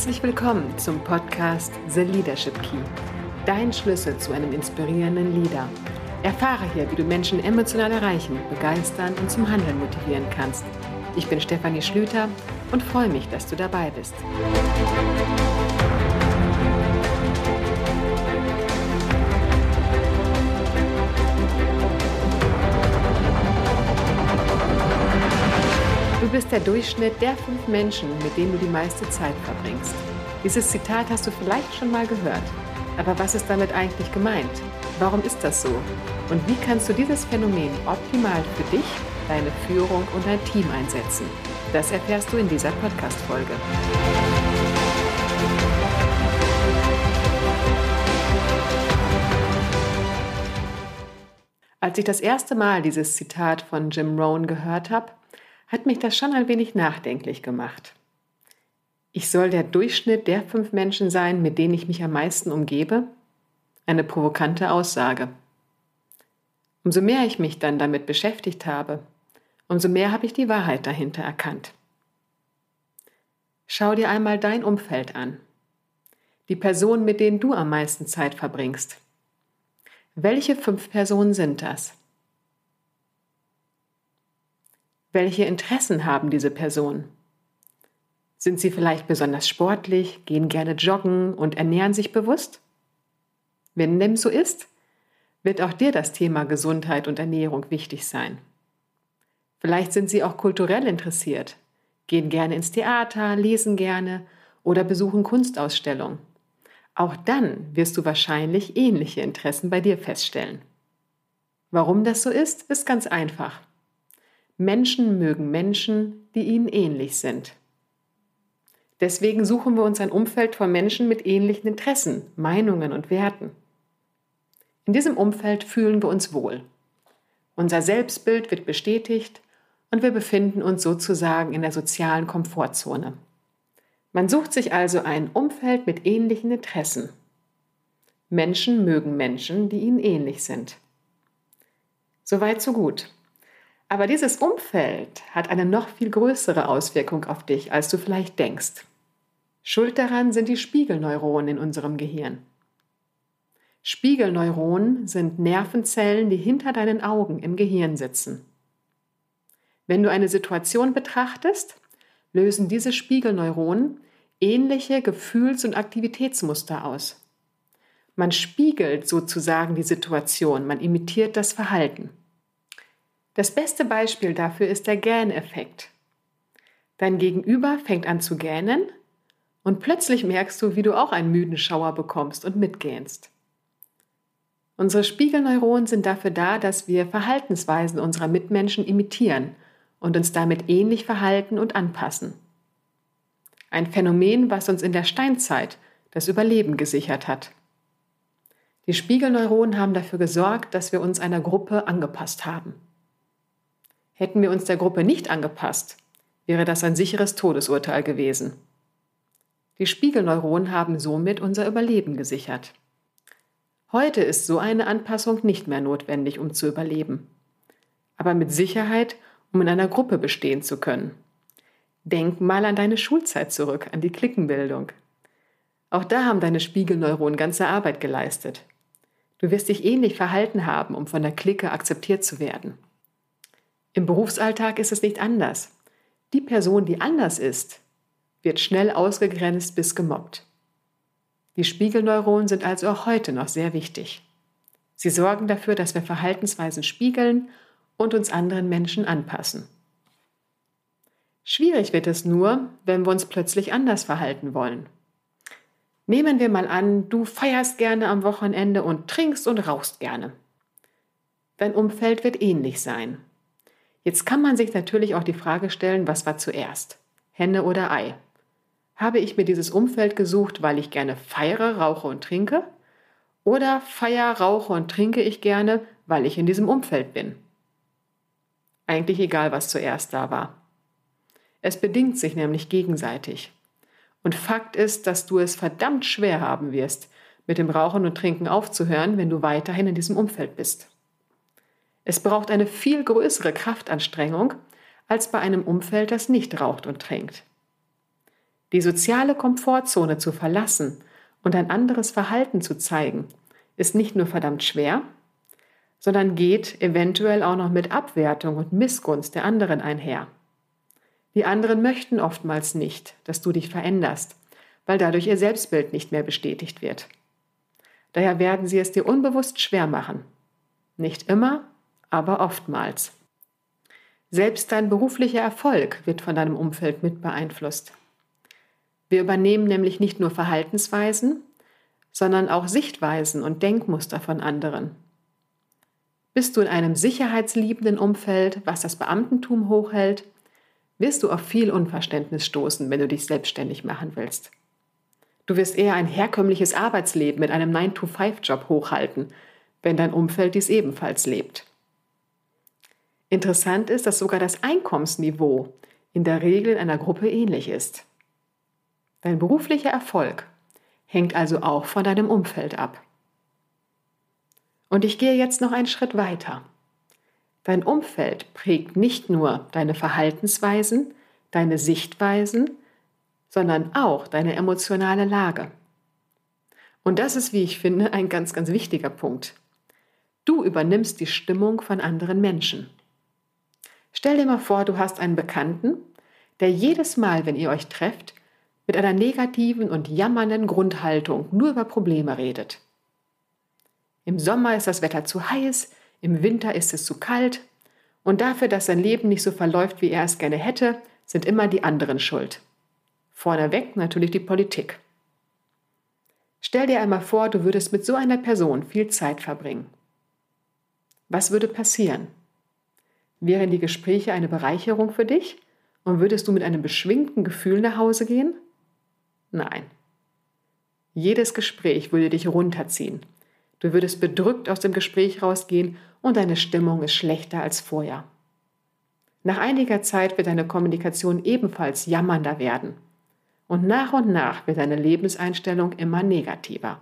Herzlich willkommen zum Podcast The Leadership Key. Dein Schlüssel zu einem inspirierenden Leader. Erfahre hier, wie du Menschen emotional erreichen, begeistern und zum Handeln motivieren kannst. Ich bin Stefanie Schlüter und freue mich, dass du dabei bist. Bist der Durchschnitt der fünf Menschen, mit denen du die meiste Zeit verbringst. Dieses Zitat hast du vielleicht schon mal gehört. Aber was ist damit eigentlich gemeint? Warum ist das so? Und wie kannst du dieses Phänomen optimal für dich, deine Führung und dein Team einsetzen? Das erfährst du in dieser Podcast-Folge. Als ich das erste Mal dieses Zitat von Jim Rohn gehört habe, hat mich das schon ein wenig nachdenklich gemacht. Ich soll der Durchschnitt der fünf Menschen sein, mit denen ich mich am meisten umgebe? Eine provokante Aussage. Umso mehr ich mich dann damit beschäftigt habe, umso mehr habe ich die Wahrheit dahinter erkannt. Schau dir einmal dein Umfeld an. Die Personen, mit denen du am meisten Zeit verbringst. Welche fünf Personen sind das? Welche Interessen haben diese Personen? Sind sie vielleicht besonders sportlich, gehen gerne joggen und ernähren sich bewusst? Wenn dem so ist, wird auch dir das Thema Gesundheit und Ernährung wichtig sein. Vielleicht sind sie auch kulturell interessiert, gehen gerne ins Theater, lesen gerne oder besuchen Kunstausstellungen. Auch dann wirst du wahrscheinlich ähnliche Interessen bei dir feststellen. Warum das so ist, ist ganz einfach. Menschen mögen Menschen, die ihnen ähnlich sind. Deswegen suchen wir uns ein Umfeld von Menschen mit ähnlichen Interessen, Meinungen und Werten. In diesem Umfeld fühlen wir uns wohl. Unser Selbstbild wird bestätigt und wir befinden uns sozusagen in der sozialen Komfortzone. Man sucht sich also ein Umfeld mit ähnlichen Interessen. Menschen mögen Menschen, die ihnen ähnlich sind. Soweit, so gut. Aber dieses Umfeld hat eine noch viel größere Auswirkung auf dich, als du vielleicht denkst. Schuld daran sind die Spiegelneuronen in unserem Gehirn. Spiegelneuronen sind Nervenzellen, die hinter deinen Augen im Gehirn sitzen. Wenn du eine Situation betrachtest, lösen diese Spiegelneuronen ähnliche Gefühls- und Aktivitätsmuster aus. Man spiegelt sozusagen die Situation, man imitiert das Verhalten. Das beste Beispiel dafür ist der Gähneffekt. Dein Gegenüber fängt an zu gähnen und plötzlich merkst du, wie du auch einen müden Schauer bekommst und mitgähnst. Unsere Spiegelneuronen sind dafür da, dass wir Verhaltensweisen unserer Mitmenschen imitieren und uns damit ähnlich verhalten und anpassen. Ein Phänomen, was uns in der Steinzeit das Überleben gesichert hat. Die Spiegelneuronen haben dafür gesorgt, dass wir uns einer Gruppe angepasst haben. Hätten wir uns der Gruppe nicht angepasst, wäre das ein sicheres Todesurteil gewesen. Die Spiegelneuronen haben somit unser Überleben gesichert. Heute ist so eine Anpassung nicht mehr notwendig, um zu überleben. Aber mit Sicherheit, um in einer Gruppe bestehen zu können. Denk mal an deine Schulzeit zurück, an die Klickenbildung. Auch da haben deine Spiegelneuronen ganze Arbeit geleistet. Du wirst dich ähnlich verhalten haben, um von der Clique akzeptiert zu werden. Im Berufsalltag ist es nicht anders. Die Person, die anders ist, wird schnell ausgegrenzt bis gemobbt. Die Spiegelneuronen sind also auch heute noch sehr wichtig. Sie sorgen dafür, dass wir Verhaltensweisen spiegeln und uns anderen Menschen anpassen. Schwierig wird es nur, wenn wir uns plötzlich anders verhalten wollen. Nehmen wir mal an, du feierst gerne am Wochenende und trinkst und rauchst gerne. Dein Umfeld wird ähnlich sein. Jetzt kann man sich natürlich auch die Frage stellen, was war zuerst? Henne oder Ei? Habe ich mir dieses Umfeld gesucht, weil ich gerne feiere, rauche und trinke? Oder feier, rauche und trinke ich gerne, weil ich in diesem Umfeld bin? Eigentlich egal, was zuerst da war. Es bedingt sich nämlich gegenseitig. Und Fakt ist, dass du es verdammt schwer haben wirst, mit dem Rauchen und Trinken aufzuhören, wenn du weiterhin in diesem Umfeld bist. Es braucht eine viel größere Kraftanstrengung als bei einem Umfeld, das nicht raucht und trinkt. Die soziale Komfortzone zu verlassen und ein anderes Verhalten zu zeigen, ist nicht nur verdammt schwer, sondern geht eventuell auch noch mit Abwertung und Missgunst der anderen einher. Die anderen möchten oftmals nicht, dass du dich veränderst, weil dadurch ihr Selbstbild nicht mehr bestätigt wird. Daher werden sie es dir unbewusst schwer machen. Nicht immer, aber oftmals. Selbst dein beruflicher Erfolg wird von deinem Umfeld mit beeinflusst. Wir übernehmen nämlich nicht nur Verhaltensweisen, sondern auch Sichtweisen und Denkmuster von anderen. Bist du in einem sicherheitsliebenden Umfeld, was das Beamtentum hochhält, wirst du auf viel Unverständnis stoßen, wenn du dich selbstständig machen willst. Du wirst eher ein herkömmliches Arbeitsleben mit einem 9-to-5-Job hochhalten, wenn dein Umfeld dies ebenfalls lebt. Interessant ist, dass sogar das Einkommensniveau in der Regel in einer Gruppe ähnlich ist. Dein beruflicher Erfolg hängt also auch von deinem Umfeld ab. Und ich gehe jetzt noch einen Schritt weiter. Dein Umfeld prägt nicht nur deine Verhaltensweisen, deine Sichtweisen, sondern auch deine emotionale Lage. Und das ist, wie ich finde, ein ganz, ganz wichtiger Punkt. Du übernimmst die Stimmung von anderen Menschen. Stell dir mal vor, du hast einen Bekannten, der jedes Mal, wenn ihr euch trefft, mit einer negativen und jammernden Grundhaltung nur über Probleme redet. Im Sommer ist das Wetter zu heiß, im Winter ist es zu kalt und dafür, dass sein Leben nicht so verläuft, wie er es gerne hätte, sind immer die anderen schuld. Vorneweg natürlich die Politik. Stell dir einmal vor, du würdest mit so einer Person viel Zeit verbringen. Was würde passieren? Wären die Gespräche eine Bereicherung für dich und würdest du mit einem beschwingten Gefühl nach Hause gehen? Nein. Jedes Gespräch würde dich runterziehen. Du würdest bedrückt aus dem Gespräch rausgehen und deine Stimmung ist schlechter als vorher. Nach einiger Zeit wird deine Kommunikation ebenfalls jammernder werden. Und nach und nach wird deine Lebenseinstellung immer negativer.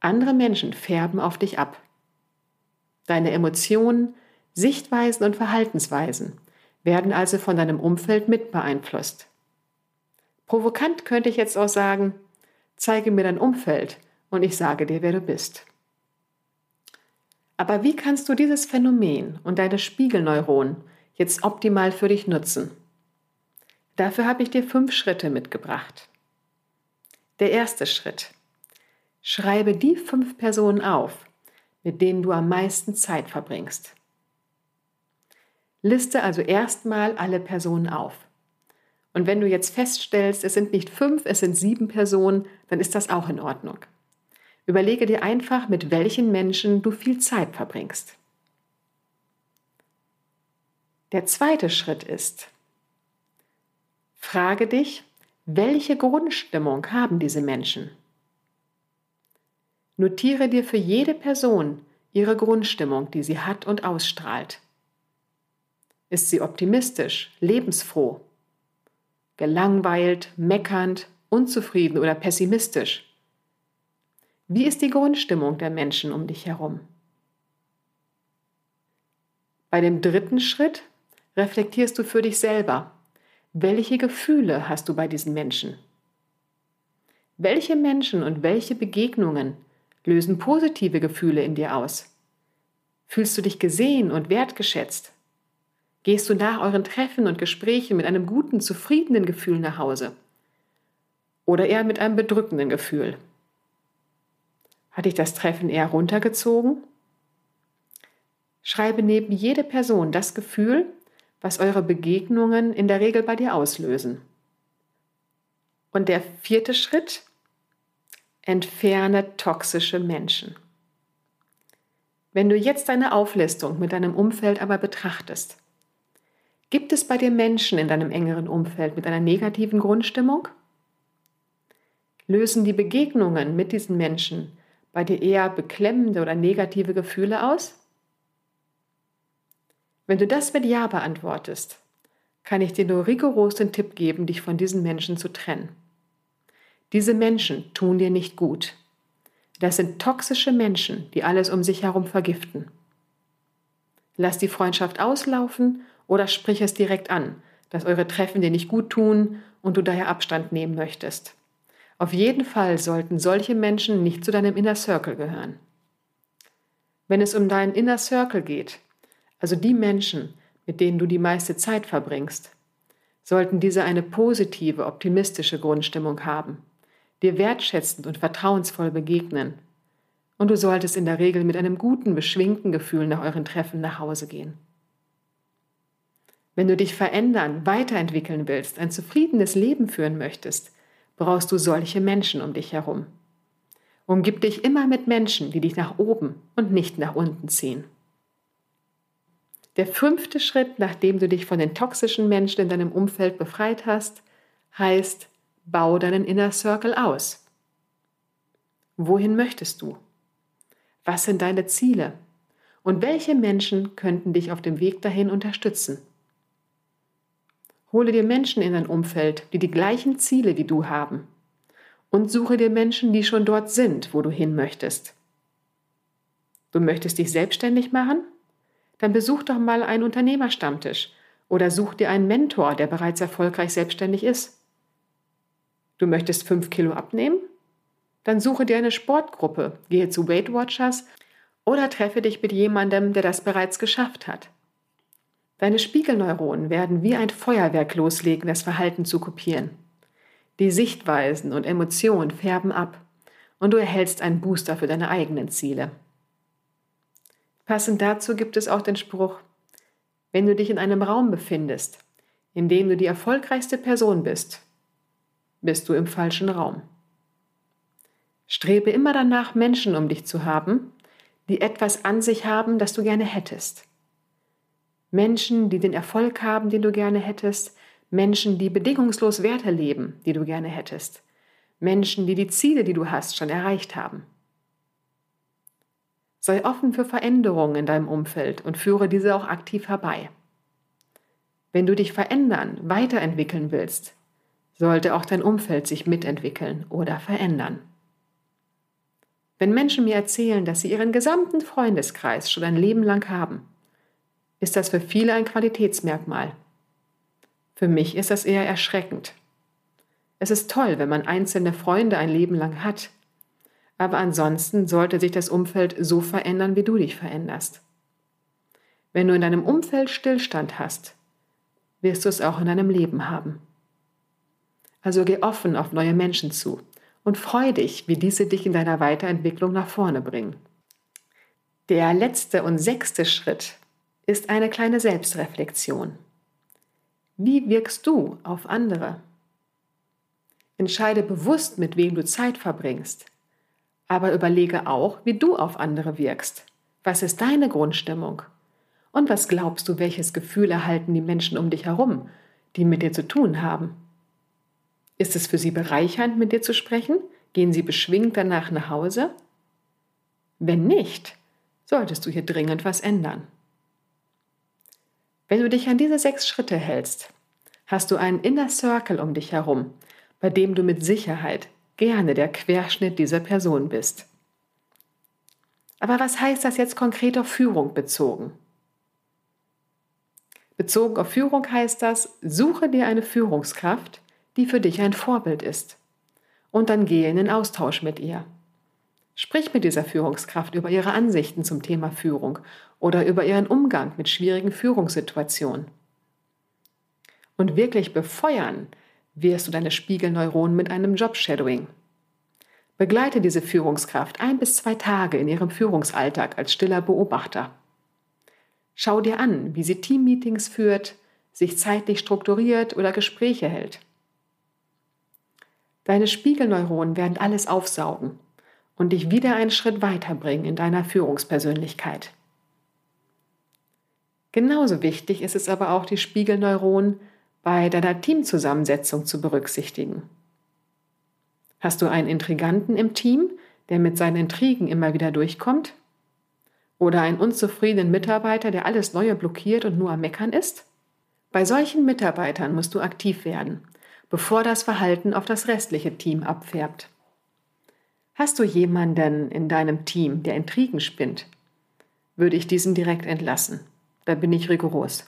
Andere Menschen färben auf dich ab. Deine Emotionen, Sichtweisen und Verhaltensweisen werden also von deinem Umfeld mit beeinflusst. Provokant könnte ich jetzt auch sagen, zeige mir dein Umfeld und ich sage dir, wer du bist. Aber wie kannst du dieses Phänomen und deine Spiegelneuronen jetzt optimal für dich nutzen? Dafür habe ich dir fünf Schritte mitgebracht. Der erste Schritt. Schreibe die fünf Personen auf, mit denen du am meisten Zeit verbringst. Liste also erstmal alle Personen auf. Und wenn du jetzt feststellst, es sind nicht fünf, es sind sieben Personen, dann ist das auch in Ordnung. Überlege dir einfach, mit welchen Menschen du viel Zeit verbringst. Der zweite Schritt ist, frage dich, welche Grundstimmung haben diese Menschen? Notiere dir für jede Person ihre Grundstimmung, die sie hat und ausstrahlt. Ist sie optimistisch, lebensfroh, gelangweilt, meckernd, unzufrieden oder pessimistisch? Wie ist die Grundstimmung der Menschen um dich herum? Bei dem dritten Schritt reflektierst du für dich selber. Welche Gefühle hast du bei diesen Menschen? Welche Menschen und welche Begegnungen lösen positive Gefühle in dir aus? Fühlst du dich gesehen und wertgeschätzt? Gehst du nach euren Treffen und Gesprächen mit einem guten, zufriedenen Gefühl nach Hause? Oder eher mit einem bedrückenden Gefühl? Hat dich das Treffen eher runtergezogen? Schreibe neben jede Person das Gefühl, was eure Begegnungen in der Regel bei dir auslösen. Und der vierte Schritt? Entferne toxische Menschen. Wenn du jetzt deine Auflistung mit deinem Umfeld aber betrachtest, Gibt es bei dir Menschen in deinem engeren Umfeld mit einer negativen Grundstimmung? Lösen die Begegnungen mit diesen Menschen bei dir eher beklemmende oder negative Gefühle aus? Wenn du das mit Ja beantwortest, kann ich dir nur rigoros den Tipp geben, dich von diesen Menschen zu trennen. Diese Menschen tun dir nicht gut. Das sind toxische Menschen, die alles um sich herum vergiften. Lass die Freundschaft auslaufen oder sprich es direkt an, dass eure Treffen dir nicht gut tun und du daher Abstand nehmen möchtest. Auf jeden Fall sollten solche Menschen nicht zu deinem Inner Circle gehören. Wenn es um deinen Inner Circle geht, also die Menschen, mit denen du die meiste Zeit verbringst, sollten diese eine positive, optimistische Grundstimmung haben, dir wertschätzend und vertrauensvoll begegnen. Und du solltest in der Regel mit einem guten, beschwingten Gefühl nach euren Treffen nach Hause gehen. Wenn du dich verändern, weiterentwickeln willst, ein zufriedenes Leben führen möchtest, brauchst du solche Menschen um dich herum. Umgib dich immer mit Menschen, die dich nach oben und nicht nach unten ziehen. Der fünfte Schritt, nachdem du dich von den toxischen Menschen in deinem Umfeld befreit hast, heißt, bau deinen Inner Circle aus. Wohin möchtest du? Was sind deine Ziele? Und welche Menschen könnten dich auf dem Weg dahin unterstützen? Hole dir Menschen in dein Umfeld, die die gleichen Ziele wie du haben. Und suche dir Menschen, die schon dort sind, wo du hin möchtest. Du möchtest dich selbstständig machen? Dann besuch doch mal einen Unternehmerstammtisch oder such dir einen Mentor, der bereits erfolgreich selbstständig ist. Du möchtest fünf Kilo abnehmen? Dann suche dir eine Sportgruppe, gehe zu Weight Watchers oder treffe dich mit jemandem, der das bereits geschafft hat. Deine Spiegelneuronen werden wie ein Feuerwerk loslegen, das Verhalten zu kopieren. Die Sichtweisen und Emotionen färben ab und du erhältst einen Booster für deine eigenen Ziele. Passend dazu gibt es auch den Spruch, wenn du dich in einem Raum befindest, in dem du die erfolgreichste Person bist, bist du im falschen Raum. Strebe immer danach, Menschen um dich zu haben, die etwas an sich haben, das du gerne hättest. Menschen, die den Erfolg haben, den du gerne hättest, Menschen, die bedingungslos Werte leben, die du gerne hättest, Menschen, die die Ziele, die du hast, schon erreicht haben. Sei offen für Veränderungen in deinem Umfeld und führe diese auch aktiv herbei. Wenn du dich verändern, weiterentwickeln willst, sollte auch dein Umfeld sich mitentwickeln oder verändern. Wenn Menschen mir erzählen, dass sie ihren gesamten Freundeskreis schon ein Leben lang haben, ist das für viele ein Qualitätsmerkmal. Für mich ist das eher erschreckend. Es ist toll, wenn man einzelne Freunde ein Leben lang hat, aber ansonsten sollte sich das Umfeld so verändern, wie du dich veränderst. Wenn du in deinem Umfeld Stillstand hast, wirst du es auch in deinem Leben haben. Also geh offen auf neue Menschen zu und freu dich, wie diese dich in deiner Weiterentwicklung nach vorne bringen. Der letzte und sechste Schritt ist eine kleine Selbstreflexion. Wie wirkst du auf andere? Entscheide bewusst, mit wem du Zeit verbringst, aber überlege auch, wie du auf andere wirkst. Was ist deine Grundstimmung? Und was glaubst du, welches Gefühl erhalten die Menschen um dich herum, die mit dir zu tun haben? Ist es für sie bereichernd, mit dir zu sprechen? Gehen sie beschwingt danach nach Hause? Wenn nicht, solltest du hier dringend was ändern. Wenn du dich an diese sechs Schritte hältst, hast du einen Inner Circle um dich herum, bei dem du mit Sicherheit gerne der Querschnitt dieser Person bist. Aber was heißt das jetzt konkret auf Führung bezogen? Bezogen auf Führung heißt das, suche dir eine Führungskraft, die für dich ein Vorbild ist. Und dann gehe in den Austausch mit ihr. Sprich mit dieser Führungskraft über ihre Ansichten zum Thema Führung oder über ihren Umgang mit schwierigen Führungssituationen. Und wirklich befeuern wirst du deine Spiegelneuronen mit einem Job-Shadowing. Begleite diese Führungskraft ein bis zwei Tage in ihrem Führungsalltag als stiller Beobachter. Schau dir an, wie sie Teammeetings führt, sich zeitlich strukturiert oder Gespräche hält. Deine Spiegelneuronen werden alles aufsaugen und dich wieder einen Schritt weiterbringen in deiner Führungspersönlichkeit. Genauso wichtig ist es aber auch, die Spiegelneuronen bei deiner Teamzusammensetzung zu berücksichtigen. Hast du einen Intriganten im Team, der mit seinen Intrigen immer wieder durchkommt? Oder einen unzufriedenen Mitarbeiter, der alles Neue blockiert und nur am Meckern ist? Bei solchen Mitarbeitern musst du aktiv werden, bevor das Verhalten auf das restliche Team abfärbt. Hast du jemanden in deinem Team, der Intrigen spinnt, würde ich diesen direkt entlassen. Da bin ich rigoros.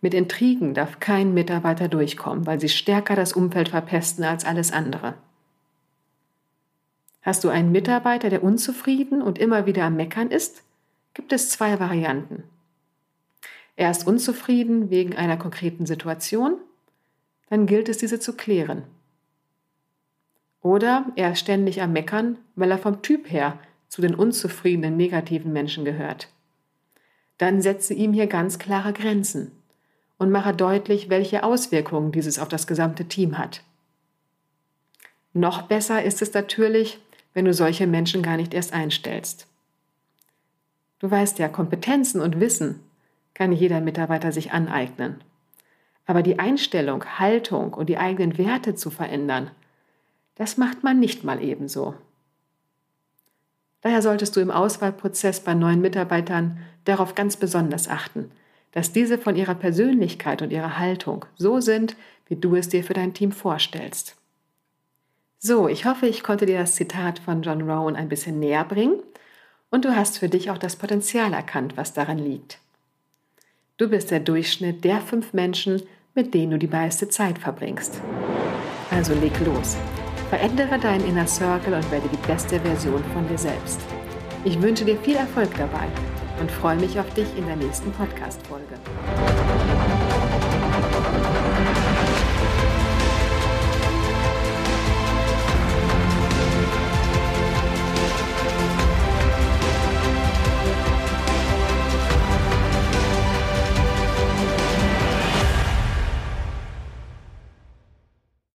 Mit Intrigen darf kein Mitarbeiter durchkommen, weil sie stärker das Umfeld verpesten als alles andere. Hast du einen Mitarbeiter, der unzufrieden und immer wieder am Meckern ist, gibt es zwei Varianten. Er ist unzufrieden wegen einer konkreten Situation, dann gilt es, diese zu klären. Oder er ist ständig am Meckern, weil er vom Typ her zu den unzufriedenen, negativen Menschen gehört. Dann setze ihm hier ganz klare Grenzen und mache deutlich, welche Auswirkungen dieses auf das gesamte Team hat. Noch besser ist es natürlich, wenn du solche Menschen gar nicht erst einstellst. Du weißt ja, Kompetenzen und Wissen kann jeder Mitarbeiter sich aneignen. Aber die Einstellung, Haltung und die eigenen Werte zu verändern, das macht man nicht mal ebenso. Daher solltest du im Auswahlprozess bei neuen Mitarbeitern darauf ganz besonders achten, dass diese von ihrer Persönlichkeit und ihrer Haltung so sind, wie du es dir für dein Team vorstellst. So, ich hoffe, ich konnte dir das Zitat von John Rowan ein bisschen näher bringen und du hast für dich auch das Potenzial erkannt, was daran liegt. Du bist der Durchschnitt der fünf Menschen, mit denen du die meiste Zeit verbringst. Also leg los. Verändere deinen Inner Circle und werde die beste Version von dir selbst. Ich wünsche dir viel Erfolg dabei und freue mich auf dich in der nächsten Podcast-Folge.